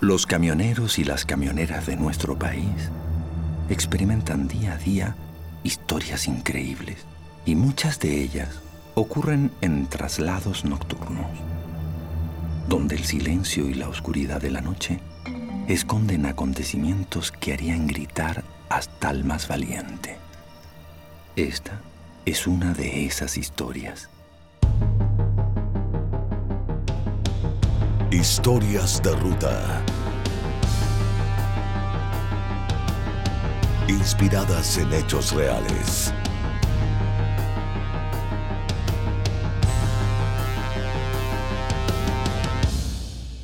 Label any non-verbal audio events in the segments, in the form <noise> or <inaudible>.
Los camioneros y las camioneras de nuestro país experimentan día a día historias increíbles y muchas de ellas ocurren en traslados nocturnos, donde el silencio y la oscuridad de la noche esconden acontecimientos que harían gritar hasta al más valiente. Esta es una de esas historias. Historias de ruta. Inspiradas en hechos reales.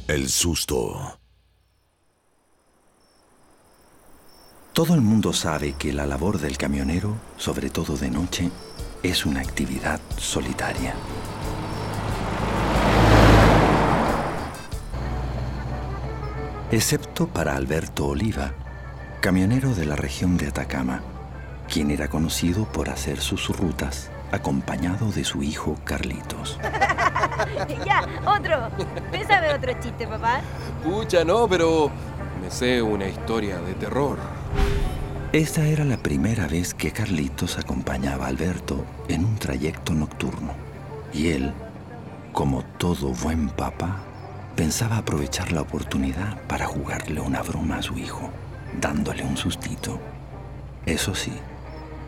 El susto. Todo el mundo sabe que la labor del camionero, sobre todo de noche, es una actividad solitaria. Excepto para Alberto Oliva, camionero de la región de Atacama, quien era conocido por hacer sus rutas acompañado de su hijo Carlitos. <laughs> ya, otro. ¿Te sabe otro chiste, papá? Pucha, no, pero me sé una historia de terror. Esta era la primera vez que Carlitos acompañaba a Alberto en un trayecto nocturno. Y él, como todo buen papá, pensaba aprovechar la oportunidad para jugarle una broma a su hijo, dándole un sustito. Eso sí,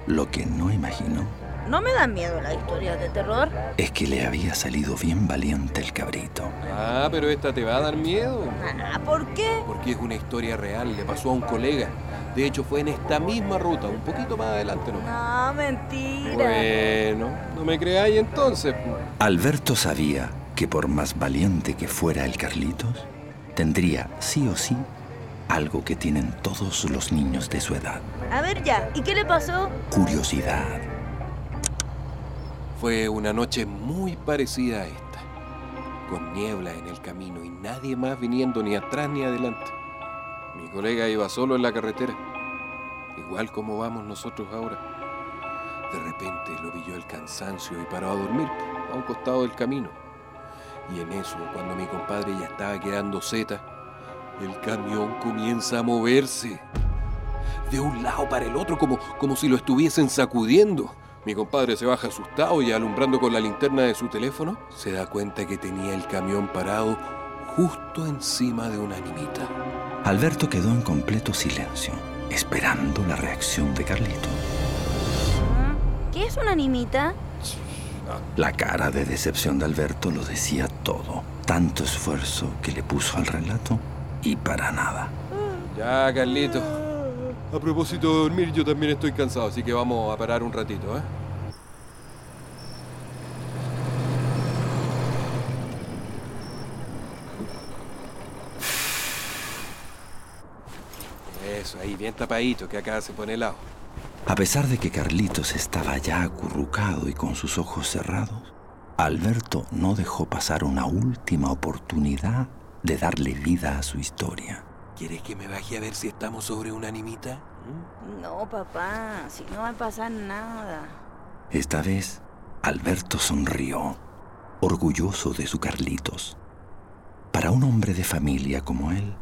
lo que no imaginó ¿No me da miedo la historia de terror? es que le había salido bien valiente el cabrito. Ah, pero esta te va a dar miedo. Ah, ¿por qué? Porque es una historia real, le pasó a un colega. De hecho, fue en esta misma ruta, un poquito más adelante, ¿no? No, mentira. Bueno, no me creáis entonces. Alberto sabía que por más valiente que fuera el Carlitos, tendría sí o sí algo que tienen todos los niños de su edad. A ver ya, ¿y qué le pasó? Curiosidad. Fue una noche muy parecida a esta, con niebla en el camino y nadie más viniendo ni atrás ni adelante. Mi colega iba solo en la carretera, igual como vamos nosotros ahora. De repente lo pilló el cansancio y paró a dormir a un costado del camino. Y en eso, cuando mi compadre ya estaba quedando zeta, el camión comienza a moverse. De un lado para el otro, como, como si lo estuviesen sacudiendo. Mi compadre se baja asustado y alumbrando con la linterna de su teléfono, se da cuenta que tenía el camión parado justo encima de una animita. Alberto quedó en completo silencio, esperando la reacción de Carlitos. ¿Ah? ¿Qué es una animita? La cara de decepción de Alberto lo decía todo. Tanto esfuerzo que le puso al relato y para nada. Ya, Carlito. A propósito de dormir, yo también estoy cansado, así que vamos a parar un ratito, ¿eh? Eso, ahí, bien tapadito, que acá se pone helado. A pesar de que Carlitos estaba ya acurrucado y con sus ojos cerrados, Alberto no dejó pasar una última oportunidad de darle vida a su historia. ¿Quieres que me baje a ver si estamos sobre una animita? ¿Mm? No, papá, si no va a pasar nada. Esta vez, Alberto sonrió, orgulloso de su Carlitos. Para un hombre de familia como él,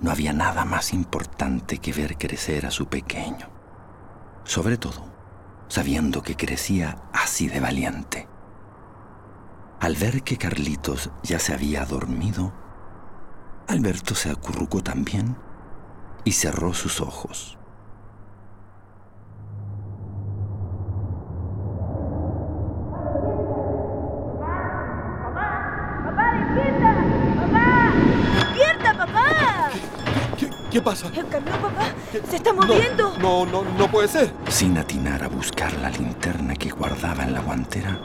no había nada más importante que ver crecer a su pequeño. Sobre todo, sabiendo que crecía así de valiente. Al ver que Carlitos ya se había dormido, Alberto se acurrucó también y cerró sus ojos. ¡Papá, despierta! ¡Papá! ¡Despierta, papá! ¿Qué, qué pasa? El camión, papá, se está moviendo. No, no, no, no puede ser. Sin atinar a buscar la linterna que guardaba en la guantera,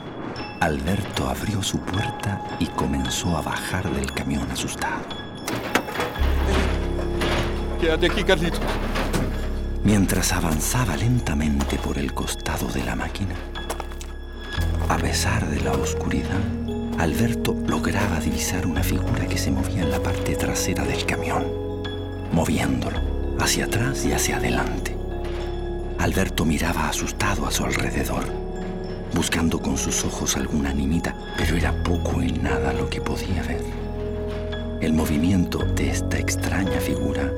Alberto abrió su puerta y comenzó a bajar del camión asustado. Mientras avanzaba lentamente por el costado de la máquina, a pesar de la oscuridad, Alberto lograba divisar una figura que se movía en la parte trasera del camión, moviéndolo hacia atrás y hacia adelante. Alberto miraba asustado a su alrededor, buscando con sus ojos alguna animita, pero era poco y nada lo que podía ver. El movimiento de esta extraña figura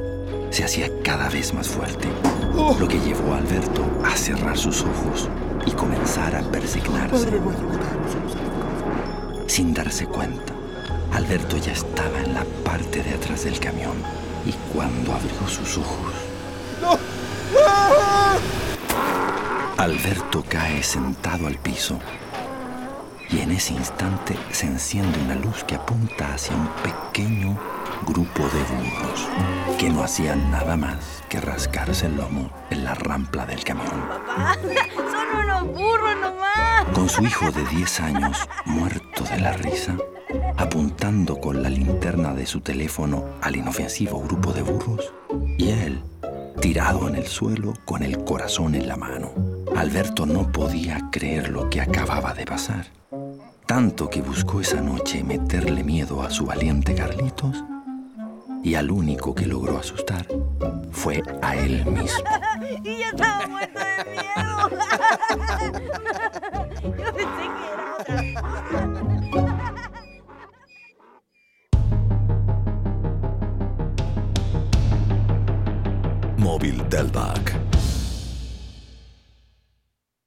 se hacía cada vez más fuerte, lo que llevó a Alberto a cerrar sus ojos y comenzar a persignarse. Sin darse cuenta, Alberto ya estaba en la parte de atrás del camión y cuando abrió sus ojos... Alberto cae sentado al piso y en ese instante se enciende una luz que apunta hacia un pequeño grupo de burros que no hacían nada más que rascarse el lomo en la rampla del camión. Papá, <laughs> son unos burros nomás. Con su hijo de 10 años muerto de la risa, apuntando con la linterna de su teléfono al inofensivo grupo de burros, y él tirado en el suelo con el corazón en la mano. Alberto no podía creer lo que acababa de pasar. Tanto que buscó esa noche meterle miedo a su valiente Carlitos y al único que logró asustar fue a él mismo. <laughs> Y ya estaba muerto de miedo. <laughs> Yo pensé que era otra. <laughs> Móvil Delvac.